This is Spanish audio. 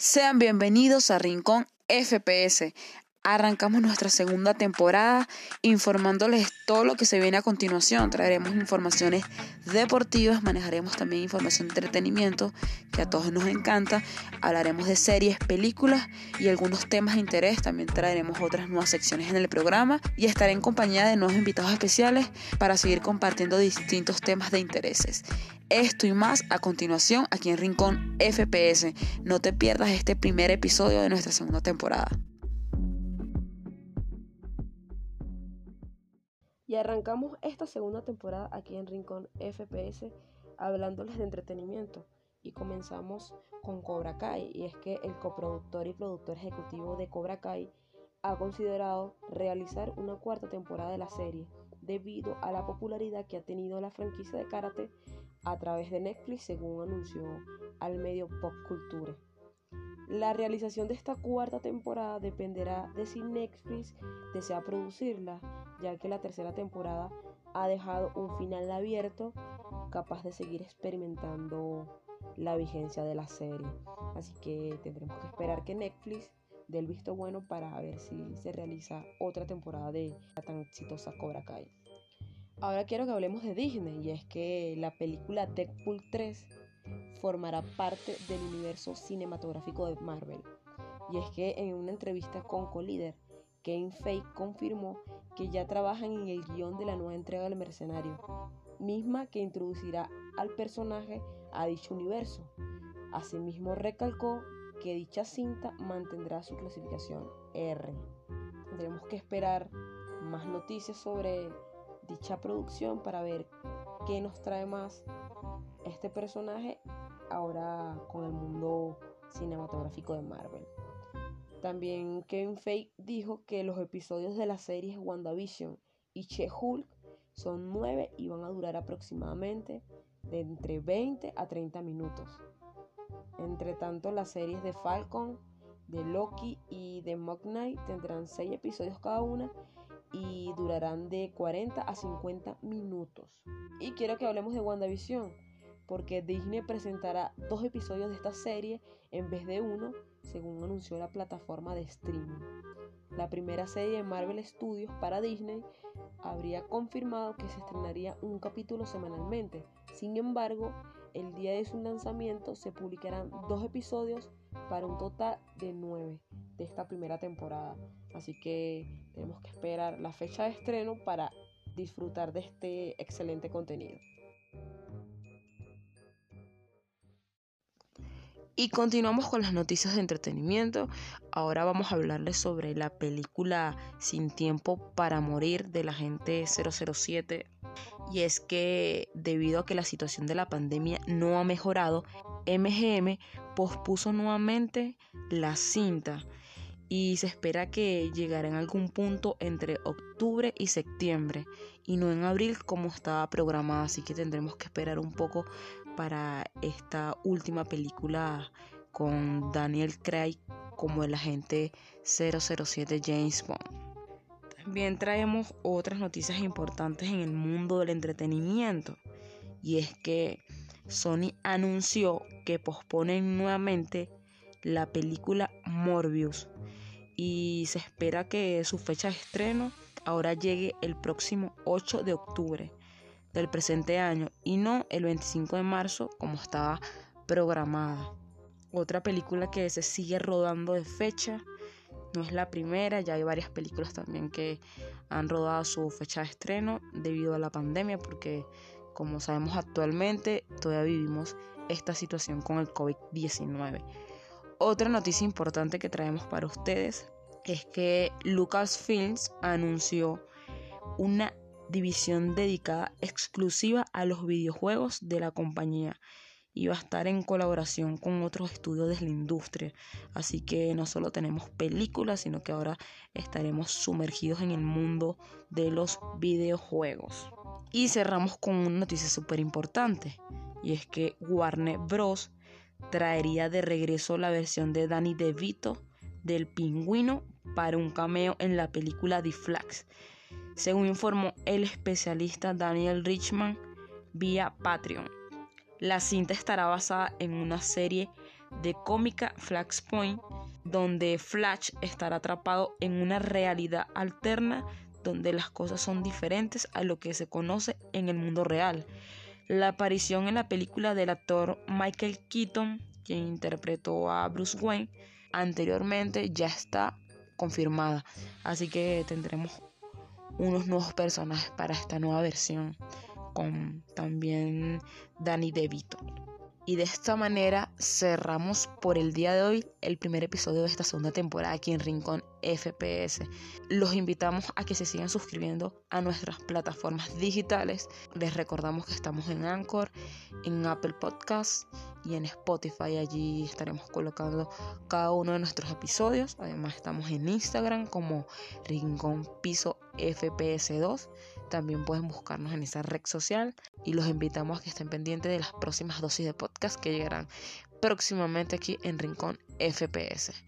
Sean bienvenidos a Rincón FPS. Arrancamos nuestra segunda temporada informándoles todo lo que se viene a continuación. Traeremos informaciones deportivas, manejaremos también información de entretenimiento que a todos nos encanta. Hablaremos de series, películas y algunos temas de interés. También traeremos otras nuevas secciones en el programa y estaré en compañía de nuevos invitados especiales para seguir compartiendo distintos temas de intereses. Esto y más a continuación aquí en Rincón FPS. No te pierdas este primer episodio de nuestra segunda temporada. Y arrancamos esta segunda temporada aquí en Rincón FPS hablándoles de entretenimiento. Y comenzamos con Cobra Kai. Y es que el coproductor y productor ejecutivo de Cobra Kai ha considerado realizar una cuarta temporada de la serie debido a la popularidad que ha tenido la franquicia de karate a través de Netflix, según anunció al medio Pop Culture. La realización de esta cuarta temporada dependerá de si Netflix desea producirla, ya que la tercera temporada ha dejado un final abierto capaz de seguir experimentando la vigencia de la serie. Así que tendremos que esperar que Netflix dé el visto bueno para ver si se realiza otra temporada de la tan exitosa Cobra Kai. Ahora quiero que hablemos de Disney y es que la película Deadpool 3 formará parte del universo cinematográfico de Marvel. Y es que en una entrevista con Collider, Kevin Feige confirmó que ya trabajan en el guion de la nueva entrega del Mercenario, misma que introducirá al personaje a dicho universo. Asimismo recalcó que dicha cinta mantendrá su clasificación R. Tendremos que esperar más noticias sobre dicha producción para ver qué nos trae más este personaje ahora con el mundo cinematográfico de Marvel. También Kevin Feige dijo que los episodios de las series WandaVision y She-Hulk son nueve y van a durar aproximadamente de entre 20 a 30 minutos. Entre tanto, las series de Falcon, de Loki y de Mock Knight tendrán 6 episodios cada una y durarán de 40 a 50 minutos. Y quiero que hablemos de WandaVision, porque Disney presentará dos episodios de esta serie en vez de uno, según anunció la plataforma de streaming. La primera serie de Marvel Studios para Disney habría confirmado que se estrenaría un capítulo semanalmente. Sin embargo, el día de su lanzamiento se publicarán dos episodios para un total de nueve de esta primera temporada. Así que tenemos que esperar la fecha de estreno para disfrutar de este excelente contenido. Y continuamos con las noticias de entretenimiento. Ahora vamos a hablarles sobre la película Sin tiempo para morir de la gente 007. Y es que debido a que la situación de la pandemia no ha mejorado, MGM pospuso nuevamente la cinta y se espera que llegará en algún punto entre octubre y septiembre y no en abril como estaba programada, así que tendremos que esperar un poco para esta última película con Daniel Craig como el agente 007 James Bond. También traemos otras noticias importantes en el mundo del entretenimiento y es que Sony anunció que posponen nuevamente la película Morbius y se espera que su fecha de estreno ahora llegue el próximo 8 de octubre del presente año y no el 25 de marzo como estaba programada. Otra película que se sigue rodando de fecha, no es la primera, ya hay varias películas también que han rodado su fecha de estreno debido a la pandemia porque como sabemos actualmente todavía vivimos esta situación con el COVID-19. Otra noticia importante que traemos para ustedes es que Lucasfilms anunció una división dedicada exclusiva a los videojuegos de la compañía y va a estar en colaboración con otros estudios de la industria. Así que no solo tenemos películas, sino que ahora estaremos sumergidos en el mundo de los videojuegos. Y cerramos con una noticia súper importante, y es que Warner Bros traería de regreso la versión de Danny DeVito del pingüino para un cameo en la película The Flags, según informó el especialista Daniel Richman vía Patreon. La cinta estará basada en una serie de cómica Flashpoint, donde Flash estará atrapado en una realidad alterna donde las cosas son diferentes a lo que se conoce en el mundo real. La aparición en la película del actor Michael Keaton, quien interpretó a Bruce Wayne anteriormente, ya está confirmada. Así que tendremos unos nuevos personajes para esta nueva versión con también Danny DeVito. Y de esta manera cerramos por el día de hoy el primer episodio de esta segunda temporada aquí en Rincón FPS. Los invitamos a que se sigan suscribiendo a nuestras plataformas digitales. Les recordamos que estamos en Anchor, en Apple Podcasts y en Spotify. Allí estaremos colocando cada uno de nuestros episodios. Además estamos en Instagram como Rincón Piso FPS2. También pueden buscarnos en esa red social y los invitamos a que estén pendientes de las próximas dosis de podcast que llegarán próximamente aquí en Rincón FPS.